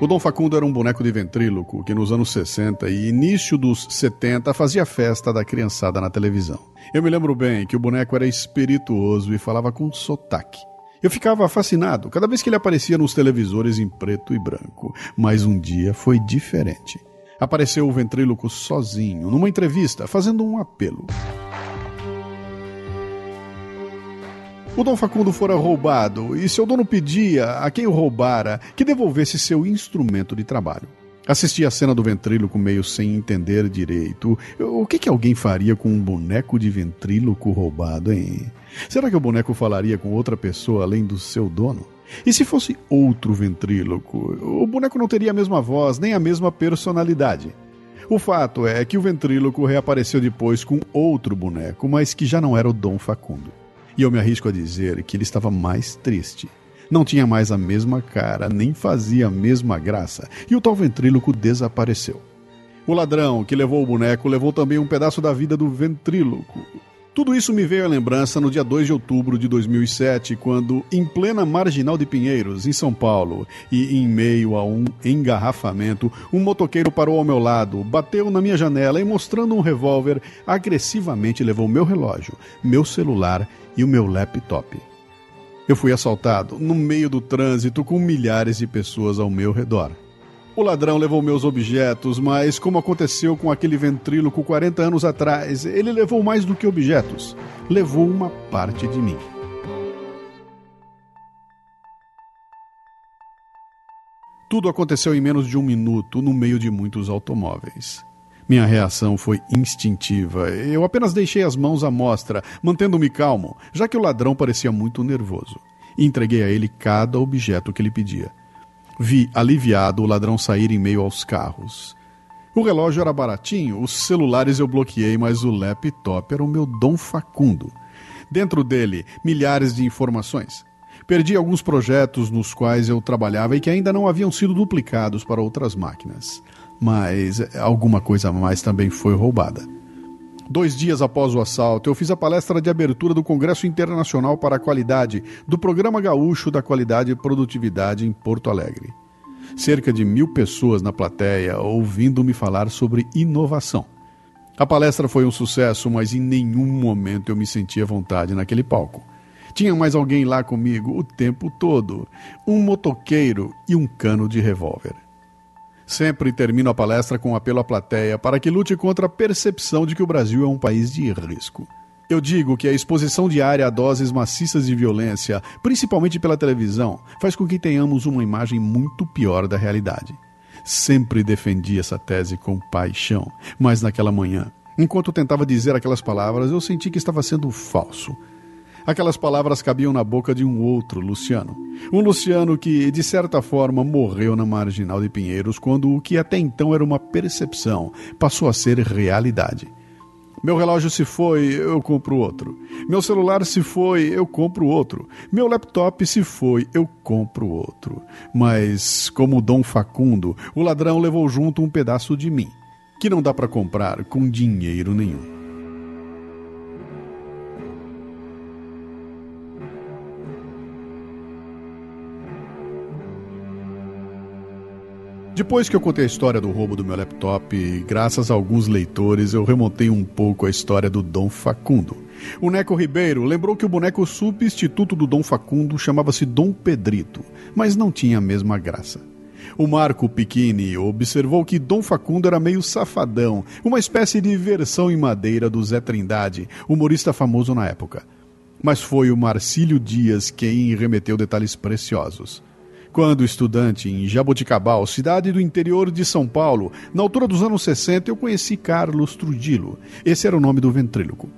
O Dom Facundo era um boneco de ventríloco que nos anos 60 e início dos 70 fazia festa da criançada na televisão. Eu me lembro bem que o boneco era espirituoso e falava com sotaque. Eu ficava fascinado cada vez que ele aparecia nos televisores em preto e branco, mas um dia foi diferente. Apareceu o ventríloco sozinho, numa entrevista, fazendo um apelo. O Dom Facundo fora roubado e seu dono pedia a quem o roubara que devolvesse seu instrumento de trabalho. Assisti a cena do ventríloco meio sem entender direito. O que, que alguém faria com um boneco de ventríloco roubado, hein? Será que o boneco falaria com outra pessoa além do seu dono? E se fosse outro ventríloco, o boneco não teria a mesma voz nem a mesma personalidade. O fato é que o ventríloco reapareceu depois com outro boneco, mas que já não era o Dom Facundo. E eu me arrisco a dizer que ele estava mais triste. Não tinha mais a mesma cara, nem fazia a mesma graça, e o tal ventríloco desapareceu. O ladrão que levou o boneco levou também um pedaço da vida do ventríloco. Tudo isso me veio à lembrança no dia 2 de outubro de 2007, quando, em plena marginal de Pinheiros, em São Paulo, e em meio a um engarrafamento, um motoqueiro parou ao meu lado, bateu na minha janela e, mostrando um revólver, agressivamente levou meu relógio, meu celular e o meu laptop. Eu fui assaltado no meio do trânsito com milhares de pessoas ao meu redor. O ladrão levou meus objetos, mas como aconteceu com aquele ventríloco 40 anos atrás, ele levou mais do que objetos. Levou uma parte de mim. Tudo aconteceu em menos de um minuto no meio de muitos automóveis. Minha reação foi instintiva. Eu apenas deixei as mãos à mostra, mantendo-me calmo, já que o ladrão parecia muito nervoso. Entreguei a ele cada objeto que ele pedia. Vi, aliviado, o ladrão sair em meio aos carros. O relógio era baratinho, os celulares eu bloqueei, mas o laptop era o meu Dom Facundo. Dentro dele, milhares de informações. Perdi alguns projetos nos quais eu trabalhava e que ainda não haviam sido duplicados para outras máquinas mas alguma coisa a mais também foi roubada. Dois dias após o assalto, eu fiz a palestra de abertura do Congresso Internacional para a Qualidade do Programa Gaúcho da Qualidade e Produtividade em Porto Alegre. Cerca de mil pessoas na plateia ouvindo-me falar sobre inovação. A palestra foi um sucesso, mas em nenhum momento eu me senti à vontade naquele palco. Tinha mais alguém lá comigo o tempo todo: um motoqueiro e um cano de revólver. Sempre termino a palestra com um apelo à plateia para que lute contra a percepção de que o Brasil é um país de risco. Eu digo que a exposição diária a doses maciças de violência, principalmente pela televisão, faz com que tenhamos uma imagem muito pior da realidade. Sempre defendi essa tese com paixão, mas naquela manhã, enquanto tentava dizer aquelas palavras, eu senti que estava sendo falso. Aquelas palavras cabiam na boca de um outro Luciano. Um Luciano que, de certa forma, morreu na marginal de Pinheiros quando o que até então era uma percepção passou a ser realidade. Meu relógio se foi, eu compro outro. Meu celular se foi, eu compro outro. Meu laptop se foi, eu compro outro. Mas, como Dom Facundo, o ladrão levou junto um pedaço de mim, que não dá para comprar com dinheiro nenhum. Depois que eu contei a história do roubo do meu laptop, graças a alguns leitores, eu remontei um pouco a história do Dom Facundo. O Neco Ribeiro lembrou que o boneco substituto do Dom Facundo chamava-se Dom Pedrito, mas não tinha a mesma graça. O Marco Piquini observou que Dom Facundo era meio safadão, uma espécie de versão em madeira do Zé Trindade, humorista famoso na época. Mas foi o Marcílio Dias quem remeteu detalhes preciosos. Quando estudante em Jaboticabal, cidade do interior de São Paulo, na altura dos anos 60, eu conheci Carlos Trujillo. Esse era o nome do ventríloco.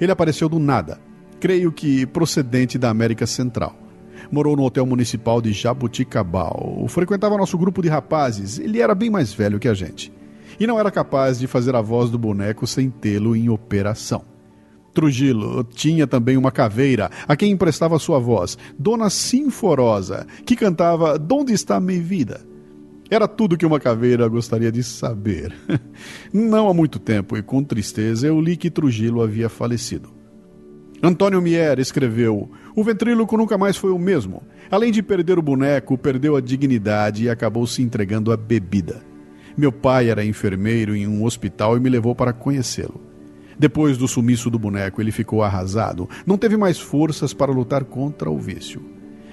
Ele apareceu do nada, creio que procedente da América Central. Morou no hotel municipal de Jaboticabal. Frequentava nosso grupo de rapazes. Ele era bem mais velho que a gente. E não era capaz de fazer a voz do boneco sem tê-lo em operação. Trujillo tinha também uma caveira a quem emprestava sua voz, Dona Sinforosa, que cantava Donde está minha vida? Era tudo que uma caveira gostaria de saber. Não há muito tempo, e com tristeza, eu li que Trujillo havia falecido. Antônio Mier escreveu: O ventríloco nunca mais foi o mesmo. Além de perder o boneco, perdeu a dignidade e acabou se entregando à bebida. Meu pai era enfermeiro em um hospital e me levou para conhecê-lo. Depois do sumiço do boneco, ele ficou arrasado. Não teve mais forças para lutar contra o vício.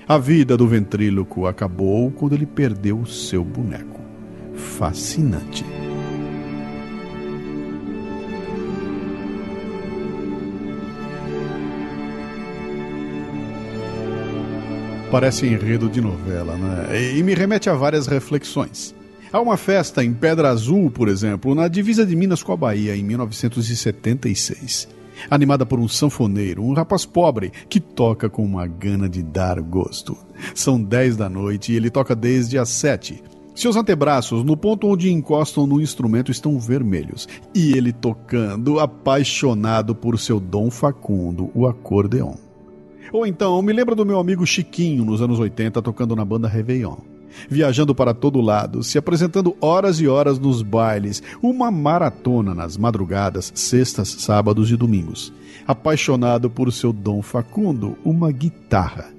A vida do ventríloco acabou quando ele perdeu o seu boneco. Fascinante. Parece enredo de novela, né? E me remete a várias reflexões. Há uma festa em Pedra Azul, por exemplo, na divisa de Minas com a Bahia, em 1976. Animada por um sanfoneiro, um rapaz pobre que toca com uma gana de dar gosto. São 10 da noite e ele toca desde as 7. Seus antebraços, no ponto onde encostam no instrumento, estão vermelhos. E ele tocando, apaixonado por seu Dom Facundo, o acordeon. Ou então, me lembra do meu amigo Chiquinho, nos anos 80, tocando na banda Réveillon viajando para todo lado, se apresentando horas e horas nos bailes, uma maratona nas madrugadas, sextas, sábados e domingos. Apaixonado por seu Dom Facundo, uma guitarra.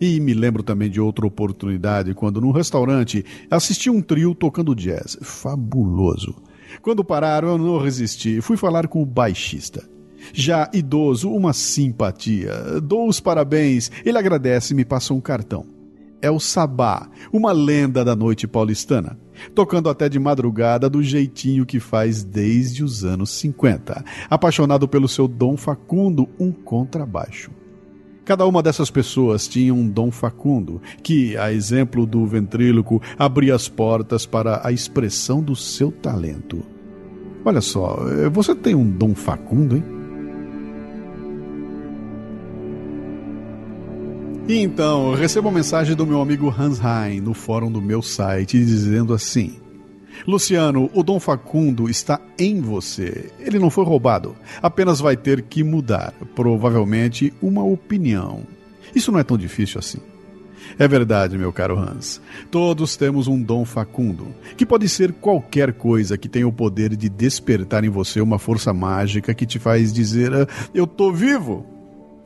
E me lembro também de outra oportunidade quando, num restaurante, assisti um trio tocando jazz. Fabuloso. Quando pararam, eu não resisti. Fui falar com o baixista. Já idoso, uma simpatia. Dou os parabéns. Ele agradece e me passa um cartão é o Sabá, uma lenda da noite paulistana, tocando até de madrugada do jeitinho que faz desde os anos 50, apaixonado pelo seu Dom Facundo, um contrabaixo. Cada uma dessas pessoas tinha um dom facundo, que, a exemplo do ventríloco, abria as portas para a expressão do seu talento. Olha só, você tem um dom facundo, hein? Então, recebo uma mensagem do meu amigo Hans Hein no fórum do meu site dizendo assim: Luciano, o Dom Facundo está em você. Ele não foi roubado. Apenas vai ter que mudar, provavelmente, uma opinião. Isso não é tão difícil assim. É verdade, meu caro Hans. Todos temos um dom facundo, que pode ser qualquer coisa que tenha o poder de despertar em você uma força mágica que te faz dizer: ah, Eu tô vivo.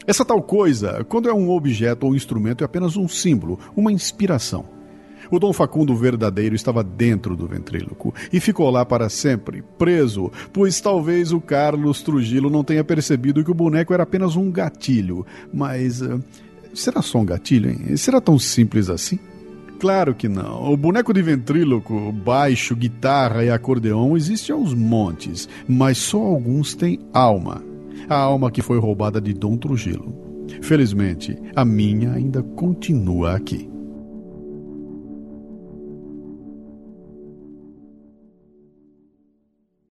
Essa tal coisa, quando é um objeto ou instrumento, é apenas um símbolo, uma inspiração. O Dom Facundo verdadeiro estava dentro do ventríloco e ficou lá para sempre, preso, pois talvez o Carlos Trujillo não tenha percebido que o boneco era apenas um gatilho. Mas. Uh, será só um gatilho, hein? Será tão simples assim? Claro que não. O boneco de ventríloco, baixo, guitarra e acordeão existe aos montes, mas só alguns têm alma a alma que foi roubada de Dom Trujillo. Felizmente, a minha ainda continua aqui.